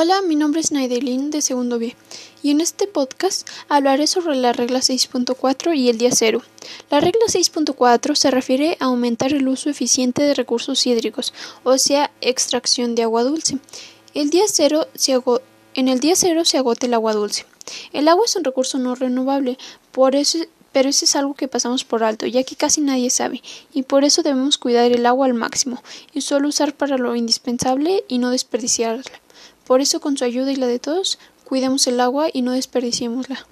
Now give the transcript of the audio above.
Hola, mi nombre es Naidelin de segundo B y en este podcast hablaré sobre la regla 6.4 y el día cero. La regla 6.4 se refiere a aumentar el uso eficiente de recursos hídricos, o sea, extracción de agua dulce. El día cero se en el día cero se agota el agua dulce. El agua es un recurso no renovable, por eso pero eso es algo que pasamos por alto, ya que casi nadie sabe, y por eso debemos cuidar el agua al máximo, y solo usar para lo indispensable y no desperdiciarla. Por eso, con su ayuda y la de todos, cuidemos el agua y no desperdiciémosla.